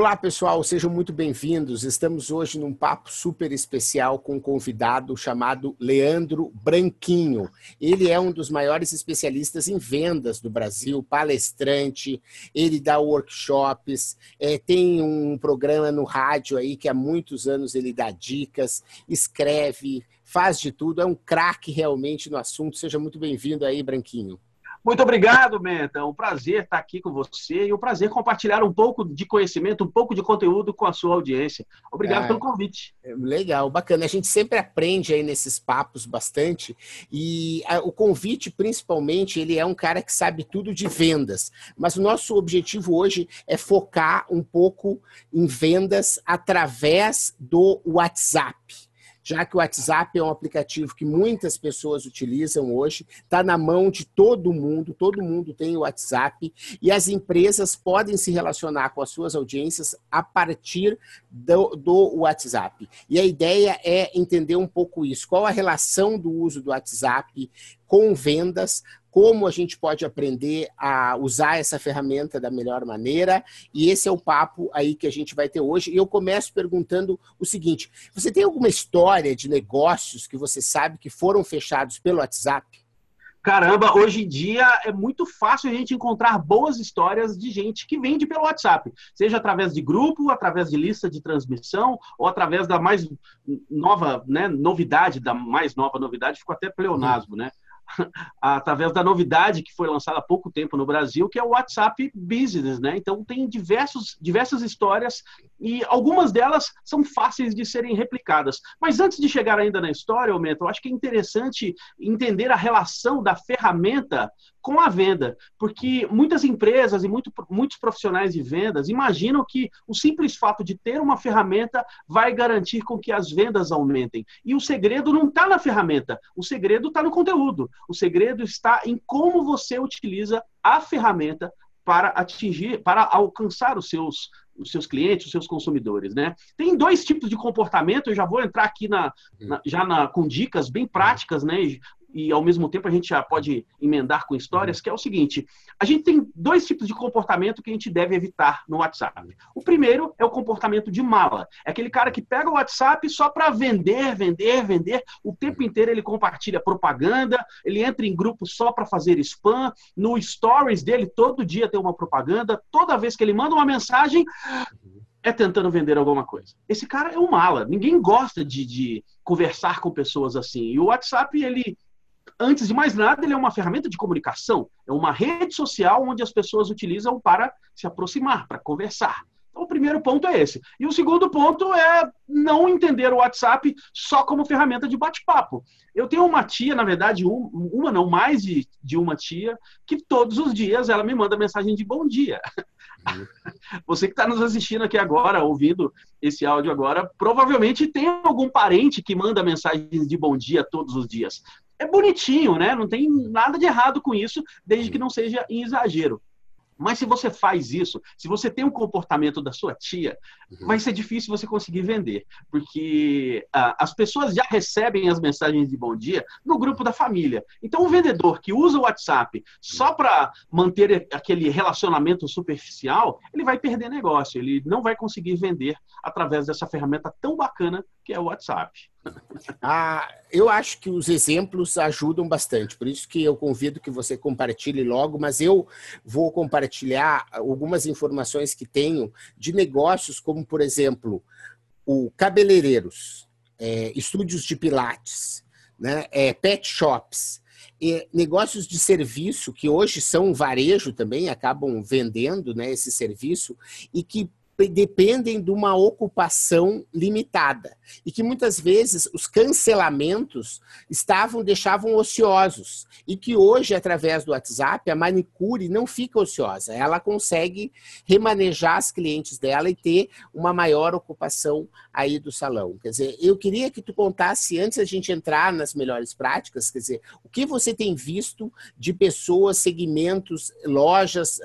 Olá, pessoal, sejam muito bem-vindos. Estamos hoje num papo super especial com um convidado chamado Leandro Branquinho. Ele é um dos maiores especialistas em vendas do Brasil, palestrante, ele dá workshops, é, tem um programa no rádio aí que há muitos anos ele dá dicas, escreve, faz de tudo, é um craque realmente no assunto. Seja muito bem-vindo aí, Branquinho. Muito obrigado, Menta. É um prazer estar aqui com você e um prazer compartilhar um pouco de conhecimento, um pouco de conteúdo com a sua audiência. Obrigado ah, pelo convite. É, legal, bacana. A gente sempre aprende aí nesses papos bastante e a, o convite, principalmente, ele é um cara que sabe tudo de vendas. Mas o nosso objetivo hoje é focar um pouco em vendas através do WhatsApp já que o WhatsApp é um aplicativo que muitas pessoas utilizam hoje, está na mão de todo mundo, todo mundo tem o WhatsApp, e as empresas podem se relacionar com as suas audiências a partir do, do WhatsApp. E a ideia é entender um pouco isso, qual a relação do uso do WhatsApp com vendas, como a gente pode aprender a usar essa ferramenta da melhor maneira. E esse é o papo aí que a gente vai ter hoje. E eu começo perguntando o seguinte: você tem alguma história de negócios que você sabe que foram fechados pelo WhatsApp? Caramba, hoje em dia é muito fácil a gente encontrar boas histórias de gente que vende pelo WhatsApp, seja através de grupo, através de lista de transmissão, ou através da mais nova né, novidade, da mais nova novidade, ficou até pleonasmo, né? através da novidade que foi lançada há pouco tempo no Brasil, que é o WhatsApp Business, né? Então tem diversos, diversas histórias e algumas delas são fáceis de serem replicadas. Mas antes de chegar ainda na história, Aumento, eu acho que é interessante entender a relação da ferramenta com a venda, porque muitas empresas e muito, muitos profissionais de vendas imaginam que o simples fato de ter uma ferramenta vai garantir com que as vendas aumentem. E o segredo não está na ferramenta, o segredo está no conteúdo. O segredo está em como você utiliza a ferramenta para atingir, para alcançar os seus os seus clientes, os seus consumidores, né? Tem dois tipos de comportamento, eu já vou entrar aqui na, na já na, com dicas bem práticas, né? E ao mesmo tempo a gente já pode emendar com histórias, que é o seguinte: a gente tem dois tipos de comportamento que a gente deve evitar no WhatsApp. O primeiro é o comportamento de mala. É aquele cara que pega o WhatsApp só para vender, vender, vender. O tempo inteiro ele compartilha propaganda, ele entra em grupo só para fazer spam. No stories dele, todo dia tem uma propaganda. Toda vez que ele manda uma mensagem, é tentando vender alguma coisa. Esse cara é um mala. Ninguém gosta de, de conversar com pessoas assim. E o WhatsApp, ele antes de mais nada, ele é uma ferramenta de comunicação, é uma rede social onde as pessoas utilizam para se aproximar, para conversar. Então, o primeiro ponto é esse. E o segundo ponto é não entender o WhatsApp só como ferramenta de bate-papo. Eu tenho uma tia, na verdade, uma não, mais de, de uma tia, que todos os dias ela me manda mensagem de bom dia. Uhum. Você que está nos assistindo aqui agora, ouvindo esse áudio agora, provavelmente tem algum parente que manda mensagens de bom dia todos os dias é bonitinho, né? Não tem nada de errado com isso, desde que não seja em exagero. Mas se você faz isso, se você tem um comportamento da sua tia, uhum. vai ser difícil você conseguir vender, porque ah, as pessoas já recebem as mensagens de bom dia no grupo da família. Então, o vendedor que usa o WhatsApp só para manter aquele relacionamento superficial, ele vai perder negócio, ele não vai conseguir vender através dessa ferramenta tão bacana que é o WhatsApp. Ah, eu acho que os exemplos ajudam bastante, por isso que eu convido que você compartilhe logo, mas eu vou compartilhar algumas informações que tenho de negócios, como, por exemplo, o cabeleireiros, é, estúdios de pilates, né, é, pet shops, e negócios de serviço que hoje são varejo também, acabam vendendo né, esse serviço, e que dependem de uma ocupação limitada e que muitas vezes os cancelamentos estavam deixavam ociosos e que hoje através do WhatsApp a manicure não fica ociosa, ela consegue remanejar as clientes dela e ter uma maior ocupação aí do salão. Quer dizer, eu queria que tu contasse antes a gente entrar nas melhores práticas, quer dizer, o que você tem visto de pessoas, segmentos, lojas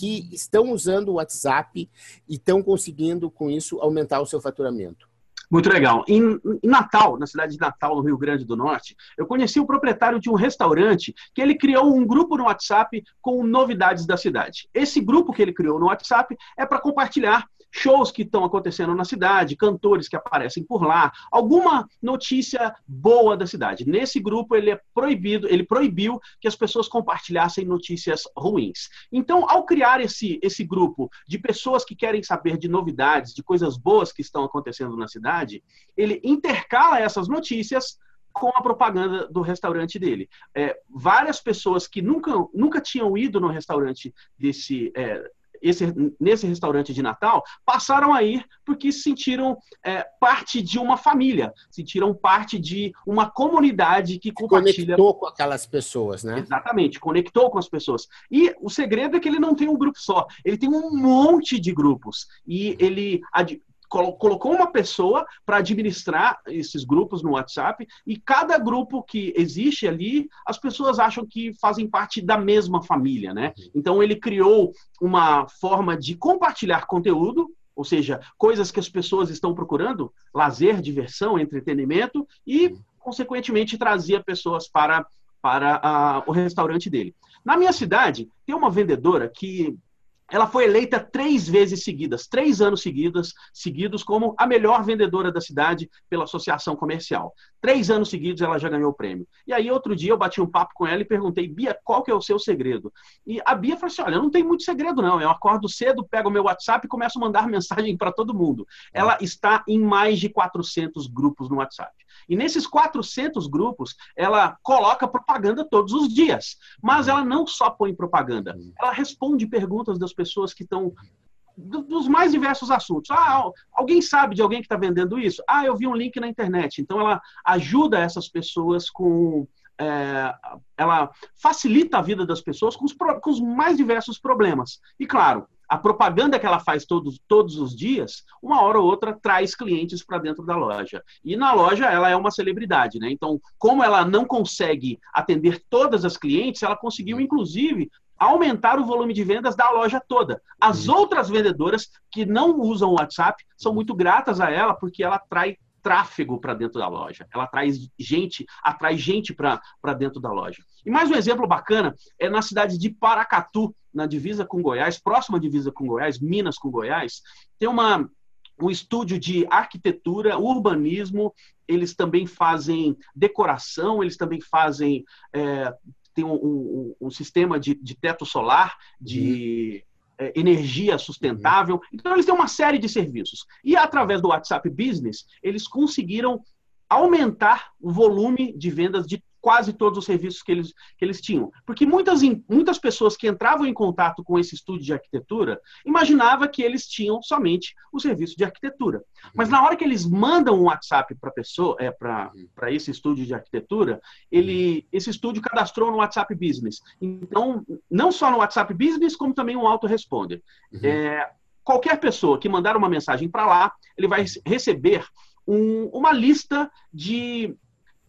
que estão usando o WhatsApp e estão conseguindo, com isso, aumentar o seu faturamento. Muito legal. Em, Natal, na cidade de Natal, no Rio Grande do Norte, eu conheci o proprietário de um restaurante que ele criou um grupo no WhatsApp com novidades da cidade. Esse grupo que ele criou no WhatsApp é para compartilhar shows que estão acontecendo na cidade, cantores que aparecem por lá, alguma notícia boa da cidade. Nesse grupo ele é proibido, ele proibiu que as pessoas compartilhassem notícias ruins. Então, ao criar esse esse grupo de pessoas que querem saber de novidades, de coisas boas que estão acontecendo na cidade, ele intercala essas notícias com a propaganda do restaurante dele. É, várias pessoas que nunca, nunca tinham ido no restaurante desse. É, esse, nesse restaurante de Natal passaram a ir porque se sentiram é, parte de uma família, sentiram parte de uma comunidade que compartilha. Conectou com aquelas pessoas, né? Exatamente, conectou com as pessoas. E o segredo é que ele não tem um grupo só, ele tem um monte de grupos. E ele colocou uma pessoa para administrar esses grupos no WhatsApp e cada grupo que existe ali, as pessoas acham que fazem parte da mesma família, né? Então ele criou uma forma de compartilhar conteúdo, ou seja, coisas que as pessoas estão procurando, lazer, diversão, entretenimento e consequentemente trazia pessoas para para uh, o restaurante dele. Na minha cidade, tem uma vendedora que ela foi eleita três vezes seguidas, três anos seguidos, seguidos como a melhor vendedora da cidade pela associação comercial. Três anos seguidos ela já ganhou o prêmio. E aí outro dia eu bati um papo com ela e perguntei, Bia, qual que é o seu segredo? E a Bia falou assim, olha, não tem muito segredo não. Eu acordo cedo, pego o meu WhatsApp e começo a mandar mensagem para todo mundo. Ela está em mais de 400 grupos no WhatsApp. E nesses 400 grupos, ela coloca propaganda todos os dias. Mas ela não só põe propaganda, ela responde perguntas das pessoas que estão dos mais diversos assuntos. Ah, alguém sabe de alguém que está vendendo isso? Ah, eu vi um link na internet. Então, ela ajuda essas pessoas com. É, ela facilita a vida das pessoas com os, com os mais diversos problemas. E, claro, a propaganda que ela faz todos, todos os dias, uma hora ou outra traz clientes para dentro da loja. E na loja ela é uma celebridade, né? Então, como ela não consegue atender todas as clientes, ela conseguiu, inclusive, aumentar o volume de vendas da loja toda. As outras vendedoras que não usam o WhatsApp são muito gratas a ela porque ela traz tráfego para dentro da loja. Ela traz gente, atrai gente para dentro da loja. E mais um exemplo bacana é na cidade de Paracatu, na divisa com Goiás, próxima à divisa com Goiás, Minas com Goiás, tem uma um estúdio de arquitetura, urbanismo, eles também fazem decoração, eles também fazem é, tem um, um, um sistema de, de, teto solar, de uhum. Energia sustentável. Uhum. Então, eles têm uma série de serviços. E através do WhatsApp Business, eles conseguiram aumentar o volume de vendas de quase todos os serviços que eles, que eles tinham. Porque muitas, muitas pessoas que entravam em contato com esse estúdio de arquitetura imaginavam que eles tinham somente o serviço de arquitetura. Mas na hora que eles mandam um WhatsApp para pessoa, é, para esse estúdio de arquitetura, ele, esse estúdio cadastrou no WhatsApp Business. Então, não só no WhatsApp Business, como também um autoresponder. Uhum. É, qualquer pessoa que mandar uma mensagem para lá, ele vai receber um, uma lista de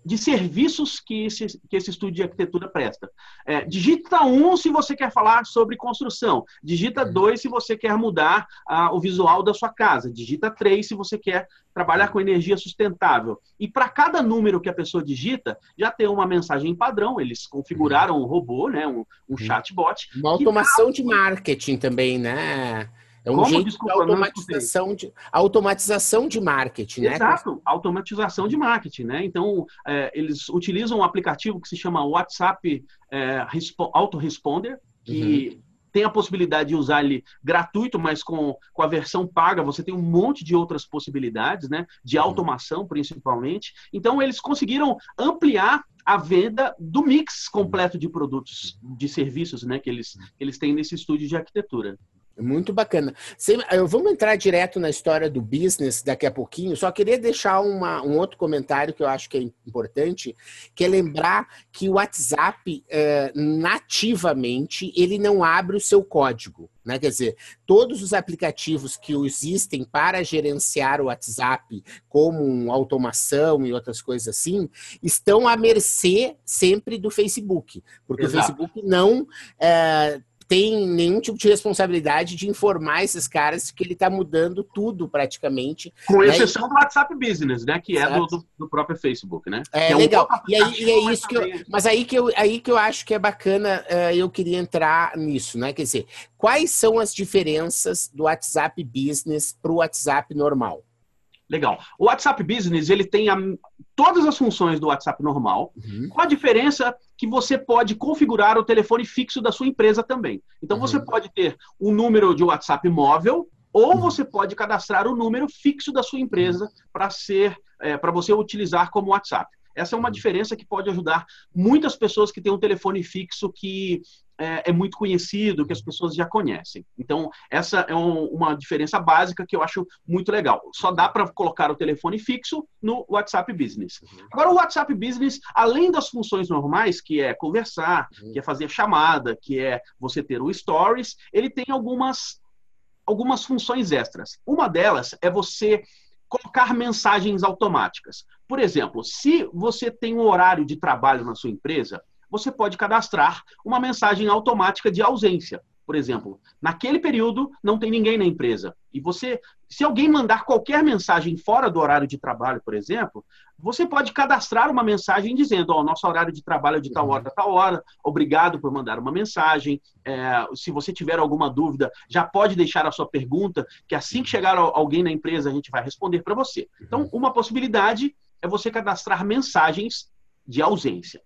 de serviços que esse, que esse estúdio de arquitetura presta. É, digita um se você quer falar sobre construção. Digita uhum. dois se você quer mudar ah, o visual da sua casa. Digita três se você quer trabalhar com energia sustentável. E para cada número que a pessoa digita, já tem uma mensagem padrão. Eles configuraram um robô, né, um, um uhum. chatbot. Uma automação tá... de marketing também, né? É um Como? jeito Desculpa, de automatização de, automatização de marketing, né? Exato, automatização de marketing, né? Então, é, eles utilizam um aplicativo que se chama WhatsApp é, Autoresponder, que uhum. tem a possibilidade de usar ele gratuito, mas com, com a versão paga você tem um monte de outras possibilidades, né? De uhum. automação, principalmente. Então, eles conseguiram ampliar a venda do mix completo de produtos, de serviços, né? Que eles, que eles têm nesse estúdio de arquitetura. Muito bacana. Vamos entrar direto na história do business daqui a pouquinho. Só queria deixar uma, um outro comentário que eu acho que é importante, que é lembrar que o WhatsApp, eh, nativamente, ele não abre o seu código. Né? Quer dizer, todos os aplicativos que existem para gerenciar o WhatsApp, como automação e outras coisas assim, estão à mercê sempre do Facebook, porque Exato. o Facebook não... Eh, tem nenhum tipo de responsabilidade de informar esses caras que ele está mudando tudo praticamente. Com né? exceção do WhatsApp Business, né? Que Exato. é do, do, do, próprio Facebook, né? É, é legal. Um e aí, e é isso que eu, mas aí que, eu, aí que eu acho que é bacana, uh, eu queria entrar nisso, né? Quer dizer, quais são as diferenças do WhatsApp Business para o WhatsApp normal? Legal. O WhatsApp Business ele tem a, todas as funções do WhatsApp normal, uhum. com a diferença que você pode configurar o telefone fixo da sua empresa também. Então uhum. você pode ter um número de WhatsApp móvel ou uhum. você pode cadastrar o número fixo da sua empresa para ser é, para você utilizar como WhatsApp. Essa é uma uhum. diferença que pode ajudar muitas pessoas que têm um telefone fixo que é, é muito conhecido, que as pessoas já conhecem. Então, essa é um, uma diferença básica que eu acho muito legal. Só dá para colocar o telefone fixo no WhatsApp Business. Uhum. Agora, o WhatsApp Business, além das funções normais, que é conversar, uhum. que é fazer chamada, que é você ter o Stories, ele tem algumas, algumas funções extras. Uma delas é você colocar mensagens automáticas. Por exemplo, se você tem um horário de trabalho na sua empresa, você pode cadastrar uma mensagem automática de ausência. Por exemplo, naquele período não tem ninguém na empresa. E você, se alguém mandar qualquer mensagem fora do horário de trabalho, por exemplo, você pode cadastrar uma mensagem dizendo: Ó, oh, nosso horário de trabalho é de tal hora a tal hora, obrigado por mandar uma mensagem. É, se você tiver alguma dúvida, já pode deixar a sua pergunta, que assim que chegar alguém na empresa, a gente vai responder para você. Então, uma possibilidade é você cadastrar mensagens de ausência.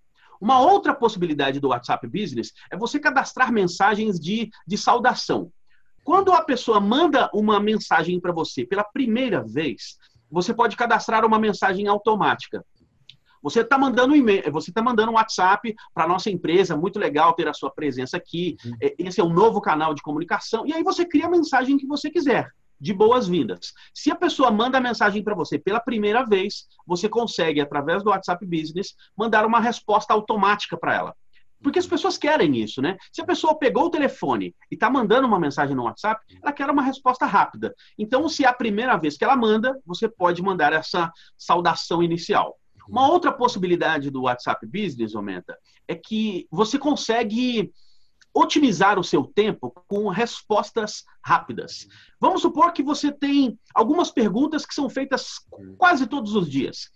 Uma outra possibilidade do WhatsApp Business é você cadastrar mensagens de, de saudação. Quando a pessoa manda uma mensagem para você pela primeira vez, você pode cadastrar uma mensagem automática. Você está mandando um e-mail, você está mandando um WhatsApp para nossa empresa, muito legal ter a sua presença aqui. Uhum. Esse é um novo canal de comunicação. E aí você cria a mensagem que você quiser de boas-vindas. Se a pessoa manda a mensagem para você pela primeira vez, você consegue, através do WhatsApp Business, mandar uma resposta automática para ela. Porque as pessoas querem isso, né? Se a pessoa pegou o telefone e está mandando uma mensagem no WhatsApp, ela quer uma resposta rápida. Então, se é a primeira vez que ela manda, você pode mandar essa saudação inicial. Uma outra possibilidade do WhatsApp Business, Aumenta, é que você consegue otimizar o seu tempo com respostas rápidas. Vamos supor que você tem algumas perguntas que são feitas quase todos os dias.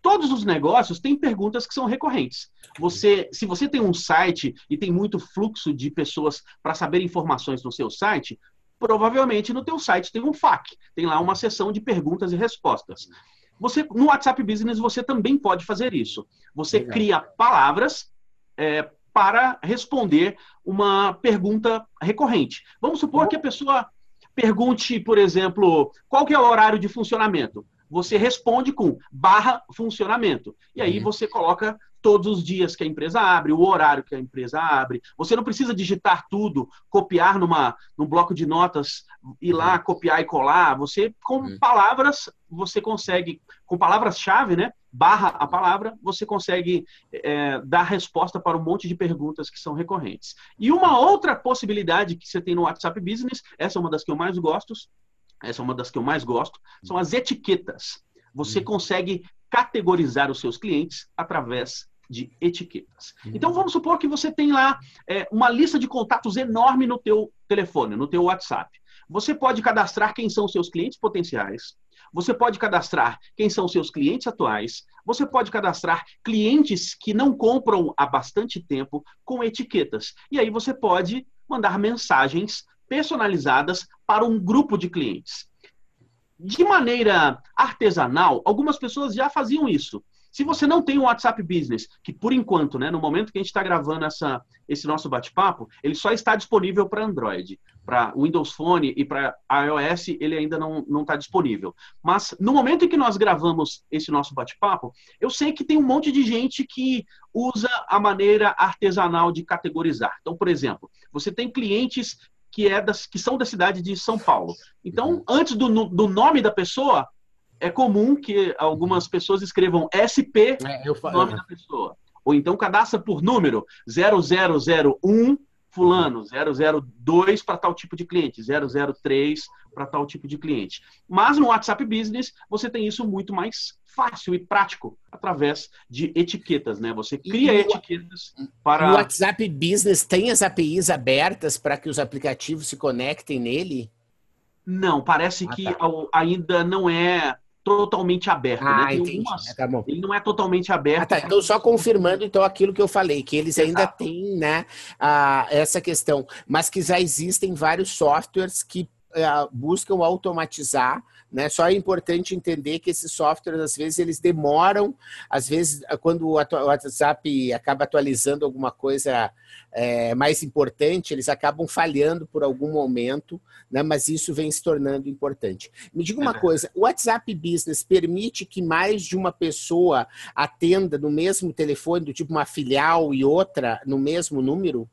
Todos os negócios têm perguntas que são recorrentes. Você, se você tem um site e tem muito fluxo de pessoas para saber informações no seu site, provavelmente no teu site tem um FAQ, tem lá uma seção de perguntas e respostas. Você no WhatsApp Business você também pode fazer isso. Você Legal. cria palavras é, para responder uma pergunta recorrente. Vamos supor que a pessoa pergunte, por exemplo, qual que é o horário de funcionamento? Você responde com barra funcionamento. E aí uhum. você coloca todos os dias que a empresa abre, o horário que a empresa abre. Você não precisa digitar tudo, copiar numa, num bloco de notas, ir lá, uhum. copiar e colar. Você, com uhum. palavras, você consegue, com palavras-chave, né? Barra a palavra, você consegue é, dar resposta para um monte de perguntas que são recorrentes. E uma outra possibilidade que você tem no WhatsApp Business, essa é uma das que eu mais gosto, essa é uma das que eu mais gosto, são as etiquetas. Você uhum. consegue categorizar os seus clientes através de etiquetas. Uhum. Então vamos supor que você tem lá é, uma lista de contatos enorme no teu telefone, no teu WhatsApp. Você pode cadastrar quem são seus clientes potenciais. Você pode cadastrar quem são seus clientes atuais. Você pode cadastrar clientes que não compram há bastante tempo com etiquetas. E aí você pode mandar mensagens personalizadas para um grupo de clientes. De maneira artesanal, algumas pessoas já faziam isso. Se você não tem um WhatsApp Business, que por enquanto, né, no momento que a gente está gravando essa, esse nosso bate-papo, ele só está disponível para Android. Para Windows Phone e para iOS, ele ainda não está disponível. Mas no momento em que nós gravamos esse nosso bate-papo, eu sei que tem um monte de gente que usa a maneira artesanal de categorizar. Então, por exemplo, você tem clientes que, é das, que são da cidade de São Paulo. Então, antes do, do nome da pessoa, é comum que algumas pessoas escrevam SP, é, eu nome da pessoa. Ou então cadastra por número 0001 fulano, 002 para tal tipo de cliente, 003 para tal tipo de cliente. Mas no WhatsApp Business você tem isso muito mais fácil e prático através de etiquetas, né? Você cria e etiquetas para. O WhatsApp Business tem as APIs abertas para que os aplicativos se conectem nele? Não, parece ah, que tá. ainda não é totalmente aberto. Né? Ah, né? entendi. Umas... tá ele não é totalmente aberto. Ah, tá. Então, só confirmando então aquilo que eu falei, que eles Exato. ainda têm né, a, essa questão, mas que já existem vários softwares que a, buscam automatizar né? Só é importante entender que esses softwares, às vezes, eles demoram, às vezes, quando o WhatsApp acaba atualizando alguma coisa é, mais importante, eles acabam falhando por algum momento, né? mas isso vem se tornando importante. Me diga uma coisa: o WhatsApp Business permite que mais de uma pessoa atenda no mesmo telefone, do tipo uma filial e outra no mesmo número?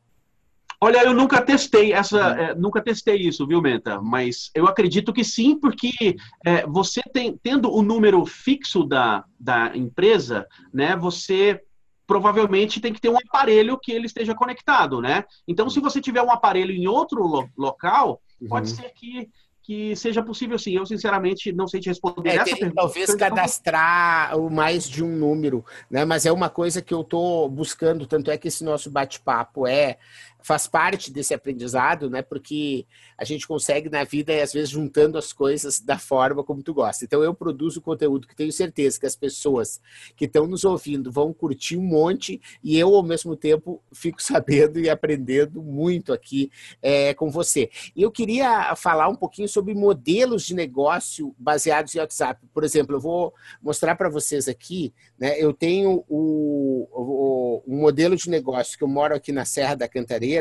Olha, eu nunca testei essa, é, nunca testei isso, viu, Menta? Mas eu acredito que sim, porque é, você tem, tendo o número fixo da, da empresa, né? Você provavelmente tem que ter um aparelho que ele esteja conectado, né? Então, se você tiver um aparelho em outro lo local, uhum. pode ser que que seja possível sim. Eu, sinceramente, não sei te responder é, essa pergunta. Talvez cadastrar o mais de um número, né? Mas é uma coisa que eu estou buscando, tanto é que esse nosso bate-papo é faz parte desse aprendizado, né? Porque a gente consegue na vida, às vezes, juntando as coisas da forma como tu gosta. Então, eu produzo conteúdo que tenho certeza que as pessoas que estão nos ouvindo vão curtir um monte e eu, ao mesmo tempo, fico sabendo e aprendendo muito aqui é, com você. E eu queria falar um pouquinho sobre modelos de negócio baseados em WhatsApp. Por exemplo, eu vou mostrar para vocês aqui, né? Eu tenho o, o, o modelo de negócio que eu moro aqui na Serra da Cantareira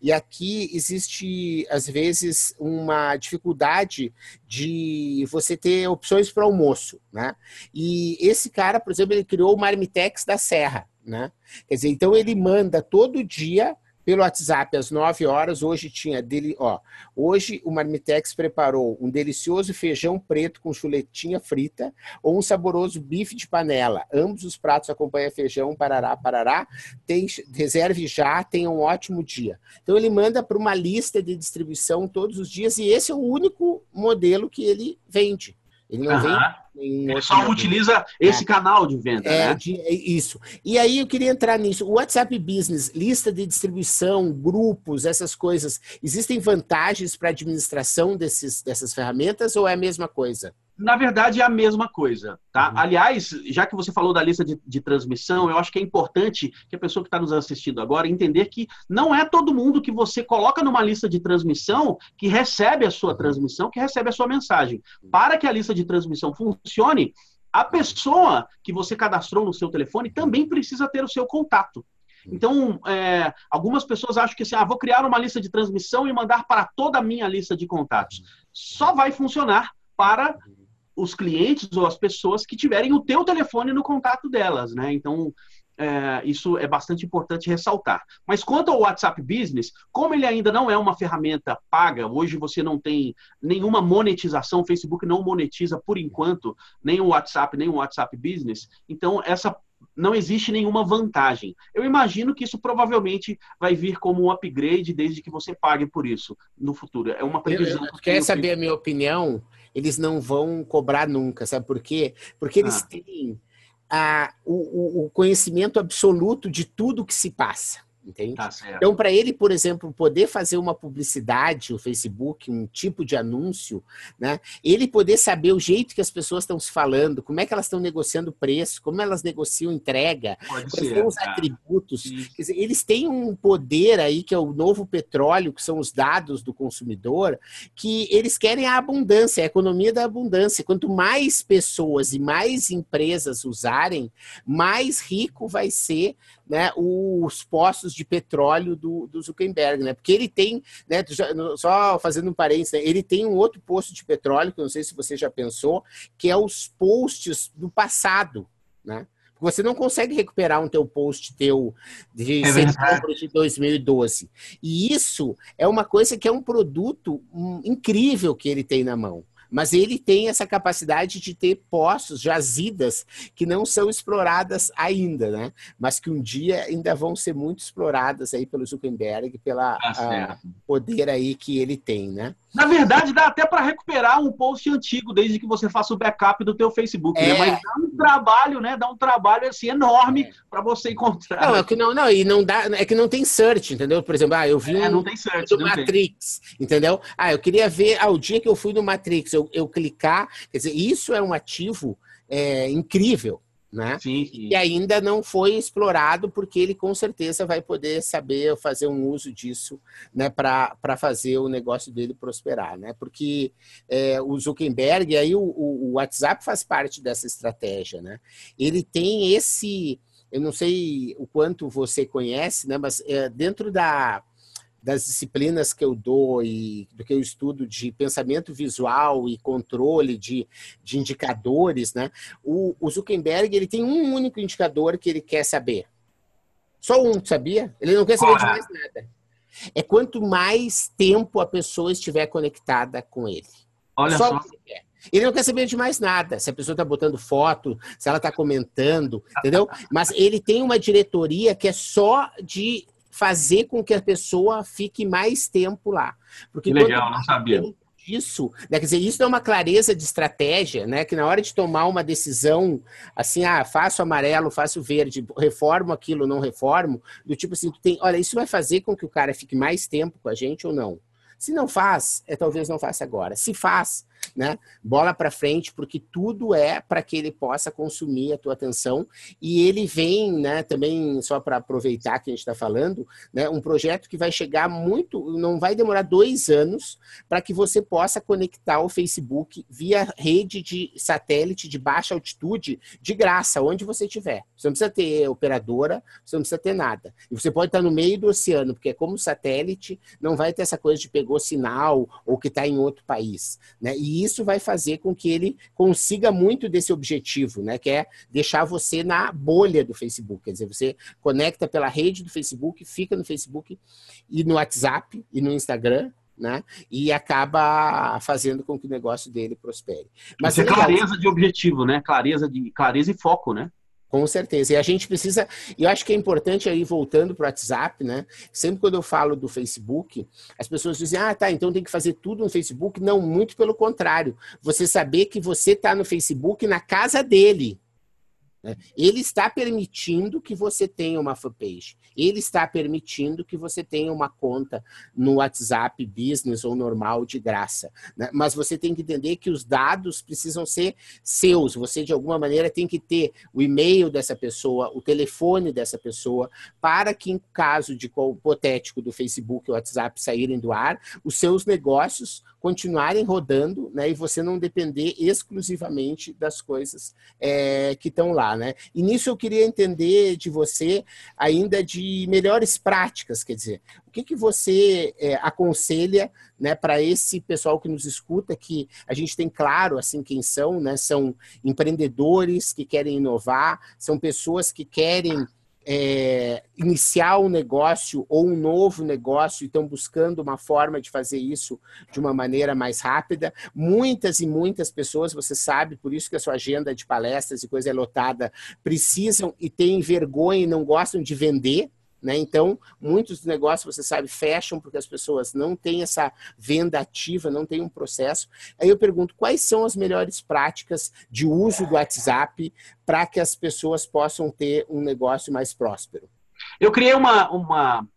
e aqui existe, às vezes, uma dificuldade de você ter opções para almoço, né? E esse cara, por exemplo, ele criou o Marmitex da Serra, né? Quer dizer, então ele manda todo dia pelo WhatsApp às 9 horas. Hoje tinha dele, ó. Hoje o Marmitex preparou um delicioso feijão preto com chuletinha frita ou um saboroso bife de panela. Ambos os pratos acompanham feijão, parará, parará. Tem, reserve já, tenha um ótimo dia. Então ele manda para uma lista de distribuição todos os dias e esse é o único modelo que ele vende. Ele não vem. Ele só modelo. utiliza esse é. canal de venda, é, né? De, é isso. E aí eu queria entrar nisso. O WhatsApp Business, lista de distribuição, grupos, essas coisas, existem vantagens para a administração desses, dessas ferramentas ou é a mesma coisa? Na verdade, é a mesma coisa. Tá? Uhum. Aliás, já que você falou da lista de, de, transmissão, eu acho que é importante que a pessoa que está nos assistindo agora entender que não é todo mundo que você coloca numa lista de transmissão que recebe a sua uhum. transmissão, que recebe a sua mensagem. Para que a lista de transmissão funcione, a pessoa que você cadastrou no seu telefone também precisa ter o seu contato. Então, é, algumas pessoas acham que assim, ah, vou criar uma lista de transmissão e mandar para toda a minha lista de contatos. Só vai funcionar para os clientes ou as pessoas que tiverem o teu telefone no contato delas, né? Então, é, isso é bastante importante ressaltar. Mas quanto ao WhatsApp Business, como ele ainda não é uma ferramenta paga, hoje você não tem nenhuma monetização, o Facebook não monetiza por enquanto nem o WhatsApp, nem o WhatsApp Business, então essa não existe nenhuma vantagem. Eu imagino que isso provavelmente vai vir como um upgrade desde que você pague por isso no futuro. É uma previsão. Quer saber a minha opinião? Eles não vão cobrar nunca, sabe por quê? Porque eles ah. têm a, o, o conhecimento absoluto de tudo que se passa. Entende? Tá então, para ele, por exemplo, poder fazer uma publicidade, o Facebook, um tipo de anúncio, né? Ele poder saber o jeito que as pessoas estão se falando, como é que elas estão negociando preço, como elas negociam entrega, Pode quais ser, são os tá. atributos. Dizer, eles têm um poder aí que é o novo petróleo, que são os dados do consumidor, que eles querem a abundância, a economia da abundância. Quanto mais pessoas e mais empresas usarem, mais rico vai ser né, os poços de petróleo do, do Zuckerberg, né? Porque ele tem, né, só fazendo um parênteses, né, ele tem um outro poço de petróleo, que eu não sei se você já pensou, que é os posts do passado, né? Você não consegue recuperar um teu post teu de é setembro de 2012. E isso é uma coisa que é um produto incrível que ele tem na mão Mas ele tem essa capacidade de ter poços, jazidas, que não são exploradas ainda, né? Mas que um dia ainda vão ser muito exploradas aí pelo Zuckerberg, pela tá poder aí que ele tem, né? Na verdade, dá até para recuperar um post antigo, desde que você faça o backup do teu Facebook, né? é. né? Mas dá um trabalho, né? Dá um trabalho assim enorme é. para você encontrar. Não, é que não, não, e não dá, é que não tem search, entendeu? Por exemplo, ah, eu vi é, um não tem search, do Matrix, tem. entendeu? Ah, eu queria ver, ah, o dia que eu fui no Matrix, eu, eu clicar, quer dizer, isso é um ativo é, incrível, né? Sim, sim. E ainda não foi explorado, porque ele com certeza vai poder saber fazer um uso disso né, para fazer o negócio dele prosperar. Né? Porque é, o Zuckerberg, aí o, o, WhatsApp faz parte dessa estratégia. Né? Ele tem esse. Eu não sei o quanto você conhece, né, mas é, dentro da, das disciplinas que eu dou e do que eu estudo de pensamento visual e controle de, de indicadores, né? O, o Zuckerberg ele tem um único indicador que ele quer saber. Só um, sabia? Ele não quer saber de mais nada. É quanto mais tempo a pessoa estiver conectada com ele. Olha só. só. Ele não quer saber de mais nada. Se a pessoa está botando foto, se ela está comentando, entendeu? Mas ele tem uma diretoria que é só de fazer com que a pessoa fique mais tempo lá. Porque que legal, não sabia. Isso, né? quer dizer, isso é uma clareza de estratégia, né? Que na hora de tomar uma decisão, assim, ah, faço amarelo, faço verde, reformo aquilo, não reformo, do tipo assim, tu tem, olha, isso vai fazer com que o cara fique mais tempo com a gente ou não? Se não faz, é talvez não faça agora. Se faz, né? Bola para frente, porque tudo é para que ele possa consumir a tua atenção. E ele vem, né, também, só para aproveitar que a gente está falando, né, um projeto que vai chegar muito, não vai demorar dois anos para que você possa conectar o Facebook via rede de satélite de baixa altitude de graça, onde você estiver. Você não precisa ter operadora, você não precisa ter nada. E você pode estar no meio do oceano, porque como satélite, não vai ter essa coisa de pegou sinal ou que está em outro país. Né? E isso vai fazer com que ele consiga muito desse objetivo, né? Que é deixar você na bolha do Facebook. Quer dizer, você conecta pela rede do Facebook, fica no Facebook e no WhatsApp e no Instagram, né? E acaba fazendo com que o negócio dele prospere. Mas é clareza de objetivo, né? Clareza de clareza e foco, né? Com certeza. E a gente precisa. E eu acho que é importante aí, voltando para o WhatsApp, né? Sempre quando eu falo do Facebook, as pessoas dizem, ah, tá, então tem que fazer tudo no Facebook. Não, muito pelo contrário. Você saber que você está no Facebook na casa dele. Né? Ele está permitindo que você tenha uma fanpage. Ele está permitindo que você tenha uma conta no WhatsApp Business ou normal de graça. Né? Mas você tem que entender que os dados precisam ser seus. Você, de alguma maneira, tem que ter o e-mail dessa pessoa, o telefone dessa pessoa, para que, em caso de hipotético do Facebook ou WhatsApp saírem do ar, os seus negócios continuarem rodando né? e você não depender exclusivamente das coisas é, que estão lá né? E nisso eu queria entender de você ainda de melhores práticas, quer dizer, o que, que você é, aconselha né, para esse pessoal que nos escuta, que a gente tem claro assim quem são, né? São empreendedores que querem inovar, são pessoas que querem é, iniciar um negócio ou um novo negócio e estão buscando uma forma de fazer isso de uma maneira mais rápida. Muitas e muitas pessoas, você sabe, por isso que a sua agenda de palestras e coisa é lotada, precisam e têm vergonha e não gostam de vender. Né? Então, muitos negócios, você sabe, fecham porque as pessoas não têm essa venda ativa, não têm um processo. Aí eu pergunto, quais são as melhores práticas de uso do WhatsApp para que as pessoas possam ter um negócio mais próspero? Eu criei uma, uma,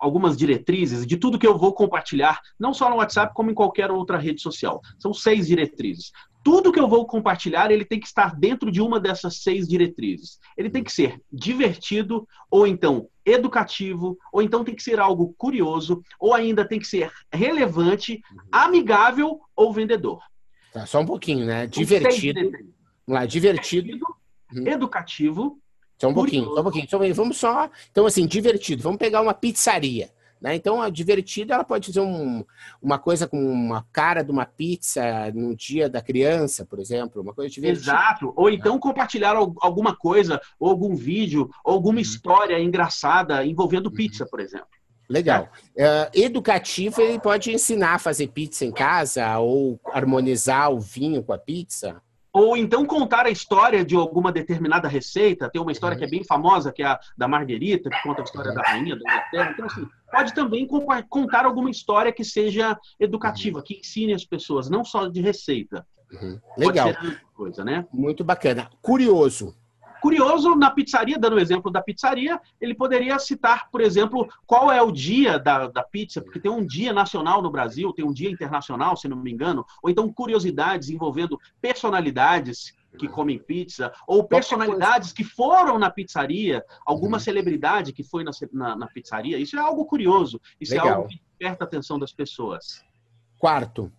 algumas diretrizes de tudo que eu vou compartilhar, não só no WhatsApp, como em qualquer outra rede social. São seis diretrizes tudo que eu vou compartilhar, ele tem que estar dentro de uma dessas seis diretrizes. Ele tem que ser divertido, ou então educativo, ou então tem que ser algo curioso, ou ainda tem que ser relevante, amigável ou vendedor. Tá, só um pouquinho, né? Divertido. Vamos lá, divertido. Educativo. Só um pouquinho, só um pouquinho, só um pouquinho. Vamos só. Então, assim, divertido. Vamos pegar uma pizzaria. Né? Então, a divertida ela pode ser um, uma coisa com uma cara de uma pizza no dia da criança, por exemplo, uma coisa divertida. Exato. Ou então compartilhar alguma coisa, ou algum vídeo, ou alguma uhum. história engraçada envolvendo uhum. pizza, por exemplo. Legal. Uh, educativo, ele pode ensinar a fazer pizza em casa ou harmonizar o vinho com a pizza? Ou então contar a história de alguma determinada receita. Tem uma história que é bem famosa, que é a da Marguerita, que conta a história da rainha da Inglaterra. Então, assim, pode também contar alguma história que seja educativa, que ensine as pessoas, não só de receita. Uhum. Legal. Coisa, né? Muito bacana. Curioso. Curioso, na pizzaria, dando o exemplo da pizzaria, ele poderia citar, por exemplo, qual é o dia da, da pizza, porque tem um dia nacional no Brasil, tem um dia internacional, se não me engano, ou então curiosidades envolvendo personalidades que comem pizza, ou personalidades que foram na pizzaria, alguma uhum. celebridade que foi na, na, na, pizzaria. Isso é algo curioso, isso Legal. é algo que desperta a atenção das pessoas. Quarto,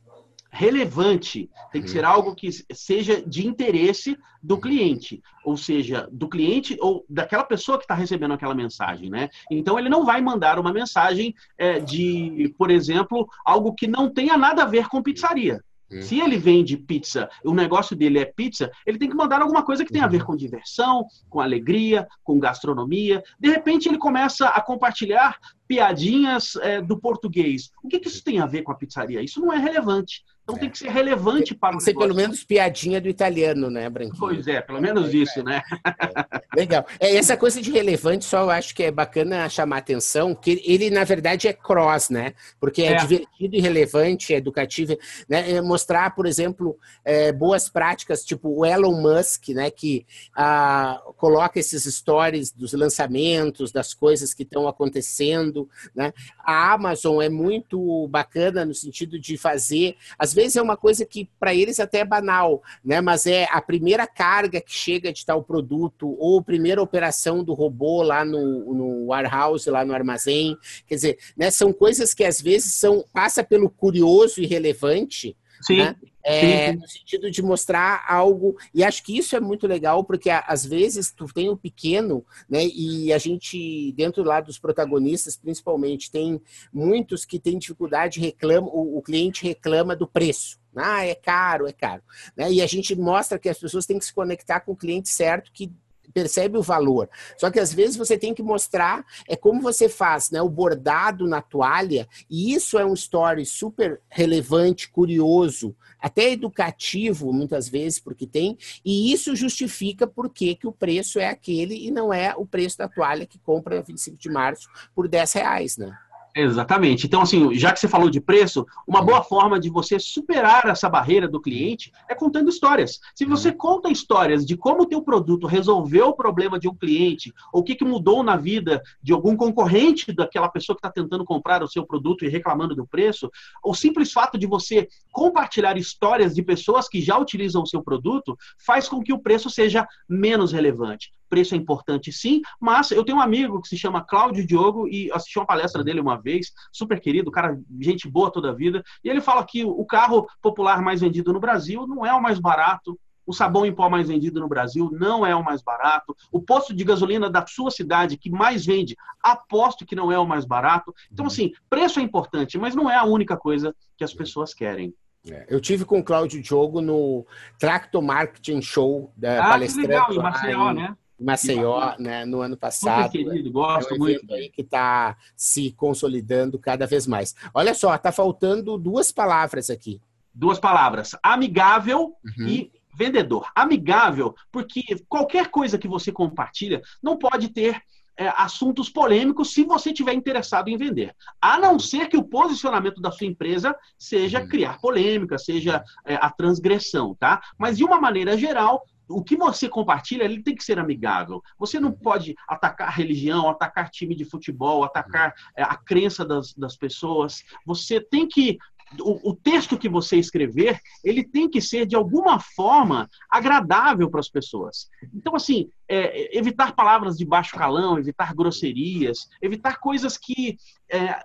relevante, tem que ser uhum. algo que seja de interesse do cliente, ou seja, do cliente ou daquela pessoa que está recebendo aquela mensagem, né? Então ele não vai mandar uma mensagem é, de, por exemplo, algo que não tenha nada a ver com pizzaria. Uhum. Se ele vende pizza, o negócio dele é pizza, ele tem que mandar alguma coisa que tenha a ver uhum. com diversão, com alegria, com gastronomia. De repente ele começa a compartilhar piadinhas é, do português. O que, que, isso tem a ver com a pizzaria? Isso não é relevante. Então é. tem que ser relevante para tem que ser pelo menos piadinha do italiano, né, Branquinho? Pois é, pelo menos isso, né? É. Legal. É, essa coisa de relevante, só eu acho que é bacana chamar atenção, que ele, na verdade, é cross, né? Porque é, é. divertido e relevante, é educativo. Né? É mostrar, por exemplo, é, boas práticas, tipo o Elon Musk, né? Que ah, coloca esses stories dos lançamentos, das coisas que estão acontecendo, né? A Amazon é muito bacana no sentido de fazer, às vezes é uma coisa que para eles até é banal, né? Mas é a primeira carga que chega de tal produto ou a primeira operação do robô lá no, no warehouse, lá no armazém. Quer dizer, né? São coisas que às vezes são passa pelo curioso e relevante, Sim. Né? É, no sentido de mostrar algo, e acho que isso é muito legal, porque às vezes tu tem o um pequeno, né? E a gente, dentro lá dos protagonistas, principalmente, tem muitos que têm dificuldade, reclama, o, o cliente reclama do preço. Ah, é caro, é caro. Né? E a gente mostra que as pessoas têm que se conectar com o cliente certo que percebe o valor. Só que às vezes você tem que mostrar é como você faz, né, o bordado na toalha, e isso é um story super relevante, curioso, até educativo muitas vezes, porque tem, e isso justifica por que o preço é aquele e não é o preço da toalha que compra no 25 de março por 10 reais, né? Exatamente. Então, assim, já que você falou de preço, uma boa forma de você superar essa barreira do cliente é contando histórias. Se você uhum. conta histórias de como o teu produto resolveu o problema de um cliente, ou o que, que mudou na vida de algum concorrente daquela pessoa que está tentando comprar o seu produto e reclamando do preço, o simples fato de você compartilhar histórias de pessoas que já utilizam o seu produto faz com que o preço seja menos relevante preço é importante sim, mas eu tenho um amigo que se chama Cláudio Diogo e assisti uma palestra dele uma vez, super querido, cara, gente boa toda a vida, e ele fala que o carro popular mais vendido no Brasil não é o mais barato, o sabão em pó mais vendido no Brasil não é o mais barato. O posto de gasolina da sua cidade que mais vende, aposto que não é o mais barato. Então, uhum. assim, preço é importante, mas não é a única coisa que as pessoas querem. É, eu tive com o Cláudio Diogo no Tracto Marketing Show da ah, palestrante. Legal, em Maceió, né? Maceió, né, no ano passado. Muito querido, gosto é um muito. Aí que está se consolidando cada vez mais. Olha só, está faltando duas palavras aqui. Duas palavras: amigável uhum. e vendedor. Amigável, porque qualquer coisa que você compartilha não pode ter é, assuntos polêmicos se você tiver interessado em vender. A não ser que o posicionamento da sua empresa seja uhum. criar polêmica, seja é, a transgressão, tá? Mas de uma maneira geral, o que você compartilha ele tem que ser amigável. Você não pode atacar religião, atacar time de futebol, atacar é, a crença das, das pessoas. Você tem que o, o, texto que você escrever, ele tem que ser de alguma forma agradável para as pessoas. Então, assim, é, evitar palavras de baixo calão, evitar grosserias, evitar coisas que é,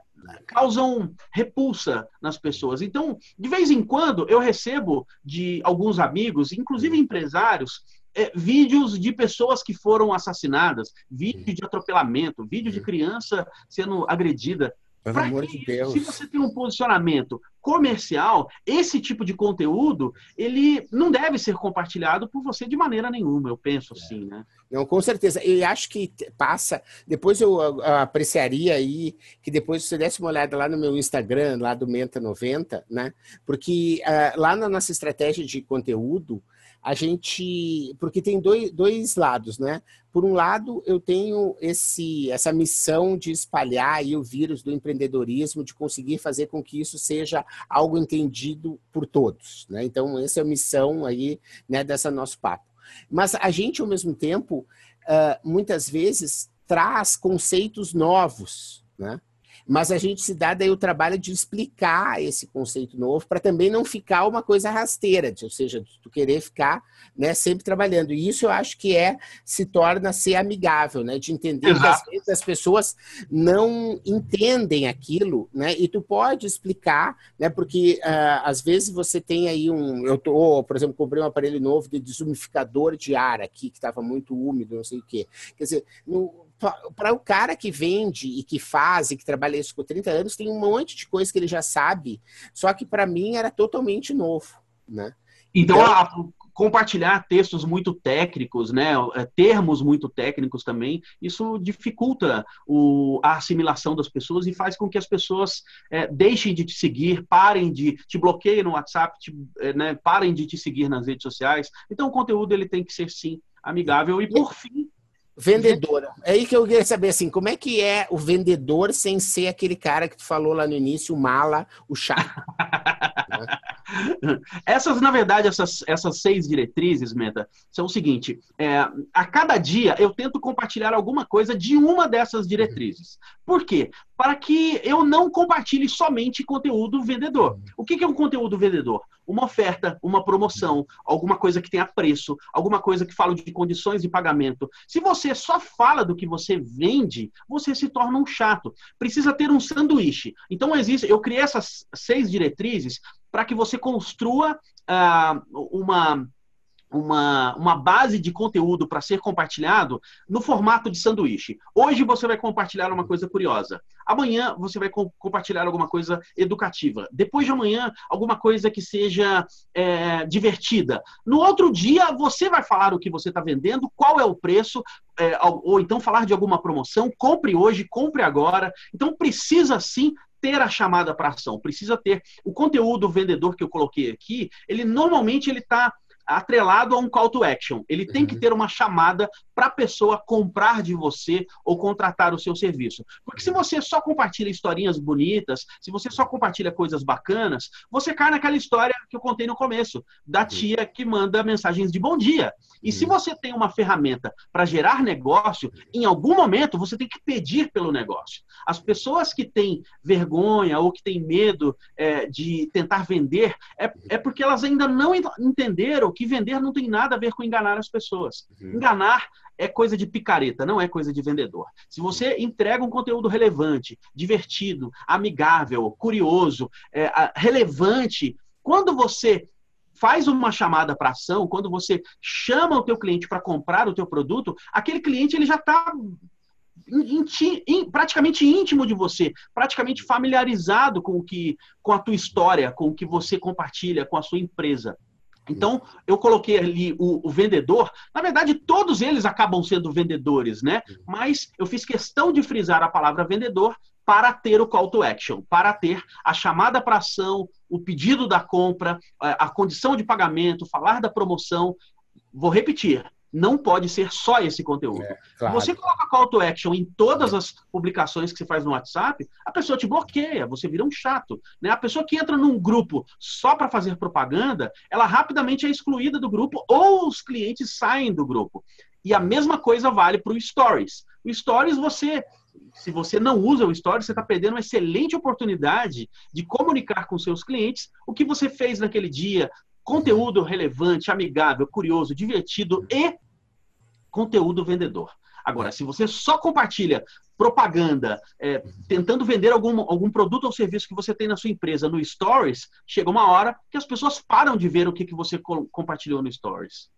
causam repulsa nas pessoas. Então, de vez em quando, eu recebo de alguns amigos, inclusive empresários, é, vídeos de pessoas que foram assassinadas, vídeo de atropelamento, vídeo de criança sendo agredida Pelo amor de Deus. Se você tem um posicionamento comercial, esse tipo de conteúdo, ele não deve ser compartilhado por você de maneira nenhuma, eu penso é. assim, né? Não, com certeza. E acho que passa. Depois eu apreciaria aí que depois você desse uma olhada lá no meu Instagram, lá do Menta 90, né? Porque uh, lá na nossa estratégia de conteúdo, a gente. Porque tem dois, dois lados, né? Por um lado, eu tenho esse, essa missão de espalhar aí o vírus do empreendedorismo, de conseguir fazer com que isso seja algo entendido por todos. Né? Então, essa é a missão aí né, dessa nosso papo. Mas a gente, ao mesmo tempo, uh, muitas vezes traz conceitos novos, né? Mas a gente se dá daí o trabalho de explicar esse conceito novo para também não ficar uma coisa rasteira, ou seja, tu querer ficar né, sempre trabalhando. E isso eu acho que é se torna ser amigável, né? De entender Exato. que às vezes as pessoas não entendem aquilo, né? E tu pode explicar, né? Porque uh, às vezes você tem aí um. Eu tô, por exemplo, comprei um aparelho novo de desumificador de ar aqui, que estava muito úmido, não sei o quê. Quer dizer, no, para o cara que vende e que faz e que trabalha isso por 30 anos, tem um monte de coisa que ele já sabe, só que para mim era totalmente novo, né? Então, então a, compartilhar textos muito técnicos, né, é, termos muito técnicos também, isso dificulta o, a assimilação das pessoas e faz com que as pessoas é, deixem de te seguir, parem de te bloqueiem no WhatsApp, te, é, né, parem de te seguir nas redes sociais. Então, o conteúdo ele tem que ser sim amigável e por fim Vendedora. É aí que eu queria saber assim, como é que é o vendedor sem ser aquele cara que tu falou lá no início, o mala, o chato. essas, na verdade, essas, essas seis diretrizes, Meta, são o seguinte: é, a cada dia eu tento compartilhar alguma coisa de uma dessas diretrizes. Por quê? Para que eu não compartilhe somente conteúdo vendedor. O que é um conteúdo vendedor? uma oferta, uma promoção, alguma coisa que tenha preço, alguma coisa que fala de condições de pagamento. Se você só fala do que você vende, você se torna um chato. Precisa ter um sanduíche. Então existe, eu criei essas seis diretrizes para que você construa uh, uma uma, uma base de conteúdo para ser compartilhado no formato de sanduíche. Hoje você vai compartilhar uma coisa curiosa. Amanhã você vai co compartilhar alguma coisa educativa. Depois de amanhã, alguma coisa que seja é, divertida. No outro dia, você vai falar o que você está vendendo, qual é o preço, é, ou então falar de alguma promoção. Compre hoje, compre agora. Então precisa sim ter a chamada para ação, precisa ter o conteúdo vendedor que eu coloquei aqui. Ele normalmente ele está atrelado a um call to action. Ele uhum. tem que uhum. ter uma chamada para a pessoa comprar de você ou contratar o seu serviço. Porque se você só compartilha historinhas bonitas, se você só compartilha coisas bacanas, você cai naquela história que eu contei no começo, da uhum. tia que manda mensagens de bom dia. E se uhum. você tem uma ferramenta para gerar negócio, em algum momento você tem que pedir pelo negócio. As pessoas que têm vergonha ou que têm medo é, de tentar vender é, é porque elas ainda não entenderam que vender não tem nada a ver com enganar as pessoas. Uhum. Enganar é coisa de picareta, não é coisa de vendedor. Se você entrega um conteúdo relevante, divertido, amigável, curioso, é, relevante, quando você faz uma chamada para ação, quando você chama o teu cliente para comprar o teu produto, aquele cliente ele já está praticamente íntimo de você, praticamente familiarizado com o que, com a tua história, com o que você compartilha, com a sua empresa. Então, eu coloquei ali o, o, vendedor. Na verdade, todos eles acabam sendo vendedores, né? Mas eu fiz questão de frisar a palavra vendedor para ter o call to action, para ter a chamada para ação, o pedido da compra, a condição de pagamento, falar da promoção. Vou repetir: não pode ser só esse conteúdo. É, claro. Você call to action em todas as publicações que você faz no WhatsApp, a pessoa te bloqueia, você vira um chato. Né? A pessoa que entra num grupo só para fazer propaganda, ela rapidamente é excluída do grupo ou os clientes saem do grupo. E a mesma coisa vale para o Stories. O Stories, você se você não usa o Stories, você está perdendo uma excelente oportunidade de comunicar com seus clientes o que você fez naquele dia, conteúdo relevante, amigável, curioso, divertido e conteúdo vendedor. Agora, se você só compartilha propaganda, é, tentando vender algum, algum produto ou serviço que você tem na sua empresa no Stories, chega uma hora que as pessoas param de ver o que, que você co compartilhou no Stories.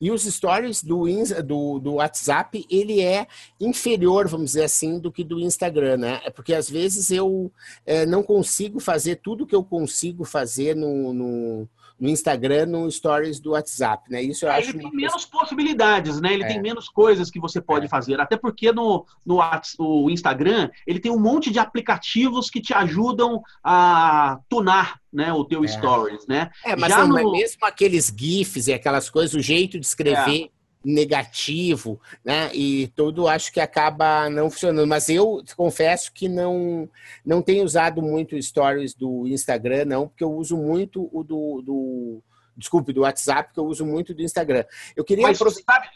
E os stories do, do, do WhatsApp, ele é inferior, vamos dizer assim, do que do Instagram, né? É porque às vezes eu é, não consigo fazer tudo que eu consigo fazer no, no no Instagram, no Stories do WhatsApp, né? Isso eu é, acho. Ele tem coisa... menos possibilidades, né? Ele é. tem menos coisas que você pode é. fazer. Até porque no, no o Instagram ele tem um monte de aplicativos que te ajudam a tunar né, o teu é. stories, né? É, mas Já no... mesmo aqueles GIFs e aquelas coisas, o jeito de escrever é negativo, né? E tudo acho que acaba não funcionando. Mas eu confesso que não não tenho usado muito stories do Instagram, não, porque eu uso muito o do, do desculpe, do WhatsApp, que eu uso muito do Instagram. Eu queria Mas, sabe,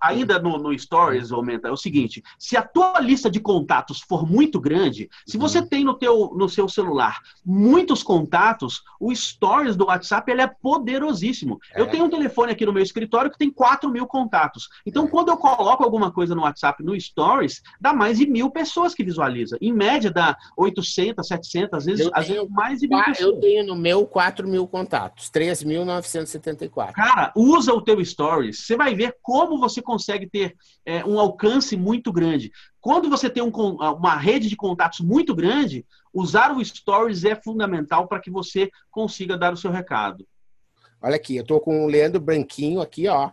ainda no, no Stories, aumenta, é o seguinte, se a tua lista de contatos for muito grande, se uhum. você tem no, teu, no seu celular muitos contatos, o Stories do WhatsApp ele é poderosíssimo. É. Eu tenho um telefone aqui no meu escritório que tem 4 mil contatos. Então, é. quando eu coloco alguma coisa no WhatsApp, no Stories, dá mais de mil pessoas que visualizam. Em média, dá 800, 700, às vezes, às vezes mais de mil pessoas. Eu tenho no meu 4 mil contatos, 3.900 1974. Cara, usa o teu Stories. Você vai ver como você consegue ter é, um alcance muito grande. Quando você tem um, uma rede de contatos muito grande, usar o Stories é fundamental para que você consiga dar o seu recado. Olha aqui, eu estou com o Leandro Branquinho aqui, ó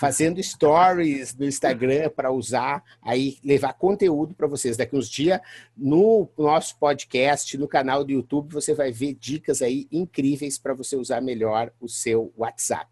fazendo stories no Instagram para usar, aí levar conteúdo para vocês. Daqui uns dias, no nosso podcast, no canal do YouTube, você vai ver dicas aí incríveis para você usar melhor o seu WhatsApp.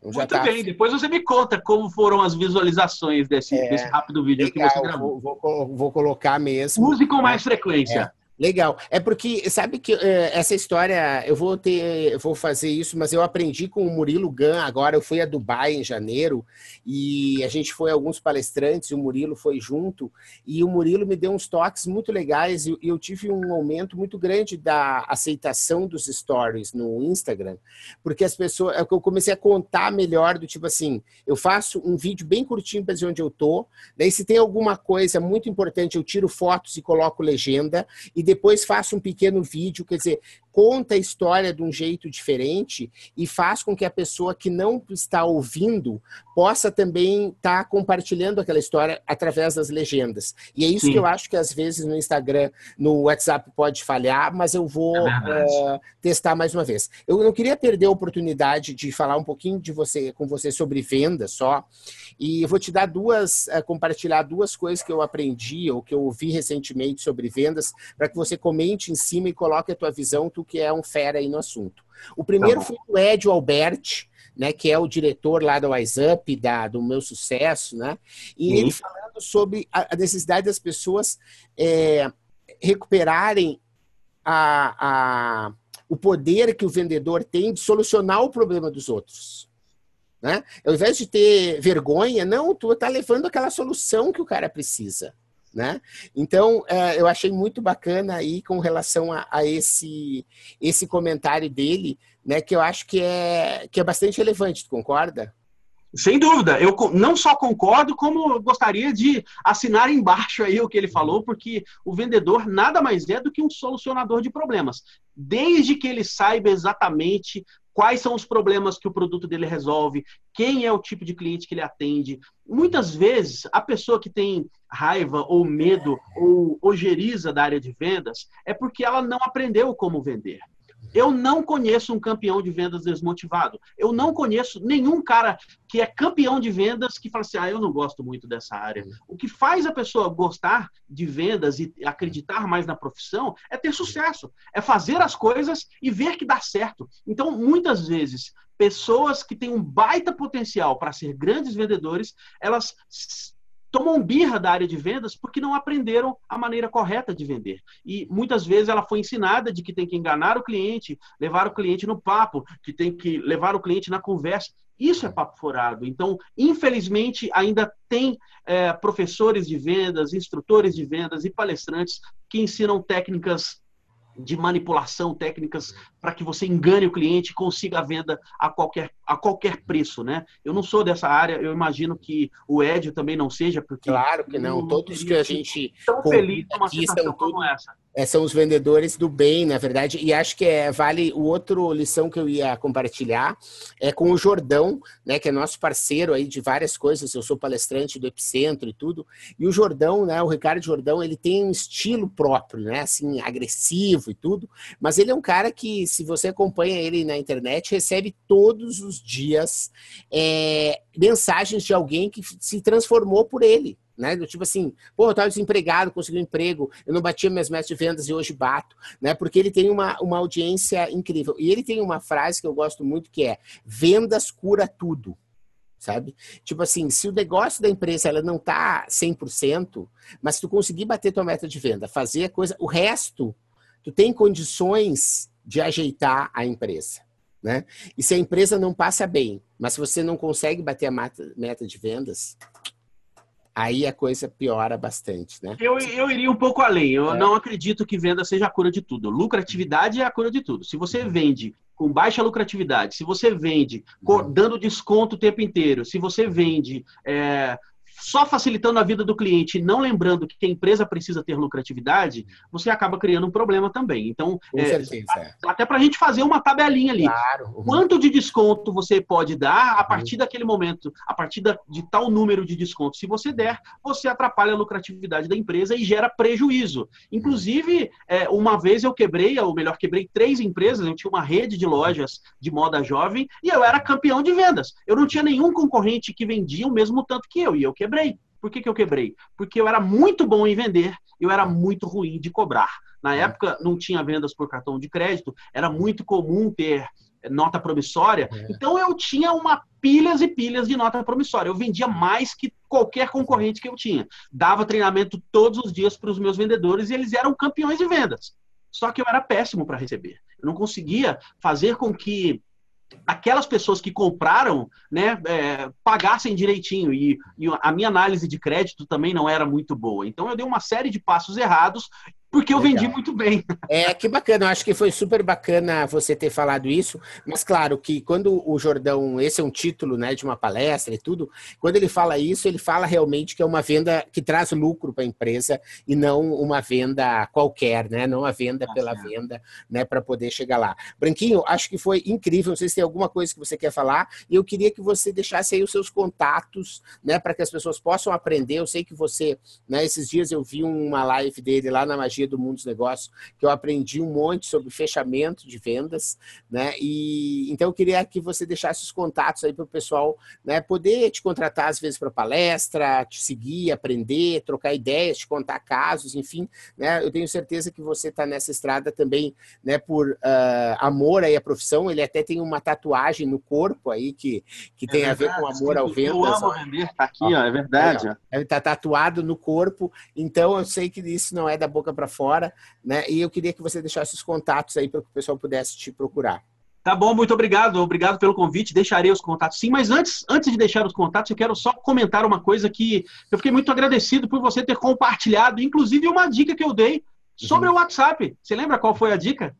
Então, Muito tá... bem, depois você me conta como foram as visualizações desse, é, desse rápido vídeo legal, que você gravou. Vou, vou, vou colocar mesmo. Use com mais frequência. É. Legal. É porque, sabe que é, essa história, eu vou ter, eu vou fazer isso, mas eu aprendi com o Murilo Gan agora. Eu fui a Dubai em janeiro e a gente foi alguns palestrantes, o Murilo foi junto, e o Murilo me deu uns toques muito legais e eu tive um aumento muito grande da aceitação dos stories no Instagram, porque as pessoas, é eu comecei a contar melhor do tipo assim, eu faço um vídeo bem curtinho para dizer onde eu tô, daí se tem alguma coisa muito importante, eu tiro fotos e coloco legenda, e depois faço um pequeno vídeo, quer dizer, conta a história de um jeito diferente e faz com que a pessoa que não está ouvindo possa também estar tá compartilhando aquela história através das legendas. E é isso Sim. que eu acho que às vezes no Instagram, no WhatsApp pode falhar, mas eu vou é uh, testar mais uma vez. Eu não queria perder a oportunidade de falar um pouquinho de você com você sobre venda só. E eu vou te dar duas, uh, compartilhar duas coisas que eu aprendi ou que eu ouvi recentemente sobre vendas, para que você comente em cima e coloque a tua visão, tu que é um fera aí no assunto. O primeiro tá foi o Edio Alberti, né, que é o diretor lá da WhatsApp, da, do meu sucesso, né? E Sim. ele falando sobre a, necessidade das pessoas é, recuperarem a, a, o poder que o vendedor tem de solucionar o problema dos outros. Né? Ao invés de ter vergonha, não, tu está levando aquela solução que o cara precisa. Né? Então, é, eu achei muito bacana aí com relação a, a, esse, esse comentário dele, né, que eu acho que é, que é bastante relevante, tu concorda? Sem dúvida, eu não só concordo, como gostaria de assinar embaixo aí o que ele falou, porque o vendedor nada mais é do que um solucionador de problemas. Desde que ele saiba exatamente quais são os problemas que o produto dele resolve, quem é o tipo de cliente que ele atende. Muitas vezes, a pessoa que tem raiva ou medo ou ojeriza da área de vendas é porque ela não aprendeu como vender. Eu não conheço um campeão de vendas desmotivado. Eu não conheço nenhum cara que é campeão de vendas que fala assim: ah, eu não gosto muito dessa área. O que faz a pessoa gostar de vendas e acreditar mais na profissão é ter sucesso, é fazer as coisas e ver que dá certo. Então, muitas vezes, pessoas que têm um baita potencial para ser grandes vendedores, elas tomam birra da área de vendas porque não aprenderam a maneira correta de vender. E muitas vezes ela foi ensinada de que tem que enganar o cliente, levar o cliente no papo, que tem que levar o cliente na conversa. Isso é papo furado. Então, infelizmente, ainda tem é, professores de vendas, instrutores de vendas e palestrantes que ensinam técnicas de manipulação, técnicas para que você engane o cliente e consiga a venda a qualquer a qualquer preço, né? Eu não sou dessa área, eu imagino que o Edio também não seja, porque claro que não, todos que a gente tão feliz numa aqui são como essa. É, são os vendedores do bem, na verdade, e acho que é, vale o outro lição que eu ia compartilhar é com o Jordão, né, que é nosso parceiro aí de várias coisas. Eu sou palestrante do Epicentro e tudo. E o Jordão, né, o Ricardo Jordão, ele tem um estilo próprio, né, assim agressivo e tudo. Mas ele é um cara que, se você acompanha ele na internet, recebe todos os dias é, mensagens de alguém que se transformou por ele né? Tipo assim, pô, eu estava desempregado, consegui um emprego, eu não batia minhas metas de vendas e hoje bato, né? Porque ele tem uma, uma audiência incrível. E ele tem uma frase que eu gosto muito que é: vendas cura tudo. Sabe? Tipo assim, se o negócio da empresa ela não tá 100%, mas se tu conseguir bater tua meta de venda, fazer a coisa, o resto, tu tem condições de ajeitar a empresa. Né? E se a empresa não passa bem, mas se você não consegue bater a meta de vendas, aí a coisa piora bastante, né? Eu, eu iria um pouco além. Eu é. não acredito que venda seja a cura de tudo. Lucratividade é a cura de tudo. Se você vende com baixa lucratividade, se você vende uhum. dando desconto o tempo inteiro, se você vende é, só facilitando a vida do cliente e não lembrando que a empresa precisa ter lucratividade, você acaba criando um problema também. Então, é, certeza, é. até para a gente fazer uma tabelinha ali. Claro. Uhum. Quanto de desconto você pode dar a uhum. partir uhum. daquele momento, a partir de tal número de desconto? Se você der, você atrapalha a lucratividade da empresa e gera prejuízo. Inclusive, é, uma vez eu quebrei, ou melhor, quebrei três empresas, eu tinha uma rede de lojas de moda jovem e eu era campeão de vendas. Eu não tinha nenhum concorrente que vendia o mesmo tanto que eu, e eu quebrei. Por que, que eu quebrei? Porque eu era muito bom em vender, eu era muito ruim de cobrar. Na época, não tinha vendas por cartão de crédito, era muito comum ter nota promissória. É. Então eu tinha uma pilhas e pilhas de nota promissória. Eu vendia mais que qualquer concorrente que eu tinha. Dava treinamento todos os dias para os meus vendedores e eles eram campeões de vendas. Só que eu era péssimo para receber. Eu não conseguia fazer com que aquelas pessoas que compraram né, é, pagassem direitinho. E, e, a minha análise de crédito também não era muito boa. Então eu dei uma série de passos errados porque eu Legal. vendi muito bem. É, que bacana. Eu acho que foi super bacana você ter falado isso. Mas claro que quando o Jordão, esse é um título né, de uma palestra e tudo, quando ele fala isso, ele fala realmente que é uma venda que traz lucro para a empresa e não uma venda qualquer, né? Não a venda pela venda, né? Para poder chegar lá. Branquinho, acho que foi incrível. Não sei se tem alguma coisa que você quer falar. E eu queria que você deixasse aí os seus contatos, né? Para que as pessoas possam aprender. Eu sei que você, né? Esses dias eu vi uma live dele lá na Magia do Mundo dos Negócios, que eu aprendi um monte sobre fechamento de vendas, né? E então eu queria que você deixasse os contatos aí para o pessoal, né? Poder te contratar às vezes para palestra, te seguir, aprender, trocar ideias, te contar casos, enfim, né? Eu tenho certeza que você está nessa estrada também, né? Por uh, amor aí à profissão. Ele até tem uma tatuagem no corpo aí que, que é tem verdade, a ver com amor ao vendas. Eu amo vender, tá aqui, ó, ó é verdade. Ele está tatuado no corpo, então eu sei que isso não é da boca para fora, né? E eu queria que você deixasse os contatos aí para que o pessoal pudesse te procurar. Tá bom, muito obrigado. Obrigado pelo convite. Deixarei os contatos sim, mas antes, antes de deixar os contatos, eu quero só comentar uma coisa que eu fiquei muito agradecido por você ter compartilhado, inclusive uma dica que eu dei sobre uhum. o WhatsApp. Você lembra qual foi a dica?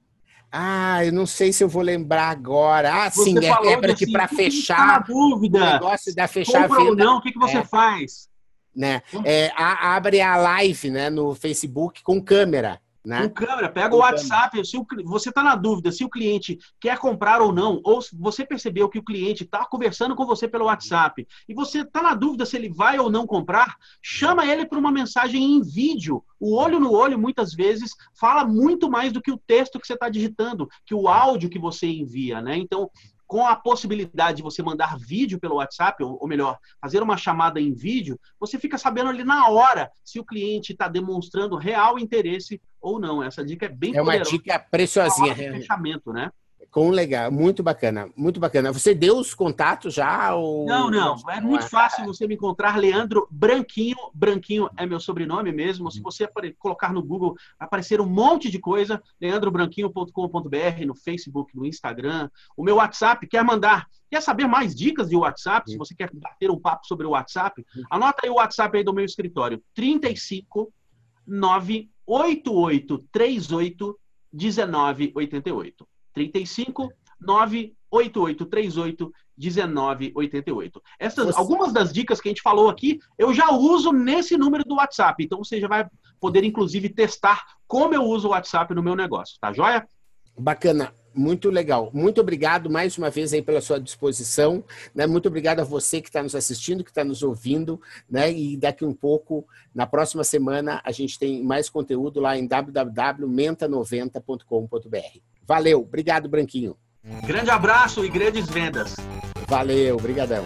Ah, eu não sei se eu vou lembrar agora. Ah, você sim, é, é para que para fechar. Tá dúvida. O negócio da fechar Compra a venda. ou não, o que, que você é. faz? Né? É, a, abre a live né, no Facebook com câmera. Né? Com câmera, pega o WhatsApp. Se o, você está na dúvida se o cliente quer comprar ou não, ou você percebeu que o cliente está conversando com você pelo WhatsApp e você está na dúvida se ele vai ou não comprar, chama ele para uma mensagem em vídeo. O olho no olho, muitas vezes, fala muito mais do que o texto que você está digitando, que o áudio que você envia. Né? Então, com a possibilidade de você mandar vídeo pelo WhatsApp, ou, melhor, fazer uma chamada em vídeo, você fica sabendo ali na hora se o cliente está demonstrando real interesse ou não. Essa dica é bem É uma dica preciosinha. Fechamento, né? Com legal, muito bacana, muito bacana. Você deu os contatos já? Ou... Não, não. É muito fácil você me encontrar. Leandro Branquinho. Branquinho é meu sobrenome mesmo. Se você colocar no Google, aparecer um monte de coisa. leandrobranquinho.com.br no Facebook, no Instagram. O meu WhatsApp, quer mandar Quer saber mais dicas de WhatsApp? Se você quer bater um papo sobre o WhatsApp, anota aí o WhatsApp aí do meu escritório: 35 98838 1988. 35 9 8838 1988. Essas, você... Algumas das dicas que a gente falou aqui, eu já uso nesse número do WhatsApp. Então você já vai poder, inclusive, testar como eu uso o WhatsApp no meu negócio, tá joia? Bacana. Muito legal. Muito obrigado mais uma vez aí pela sua disposição. Né? Muito obrigado a você que está nos assistindo, que está nos ouvindo. Né? E daqui um pouco, na próxima semana, a gente tem mais conteúdo lá em www.menta90.com.br. Valeu. Obrigado, Branquinho. Grande abraço e grandes vendas. Valeu. Obrigadão.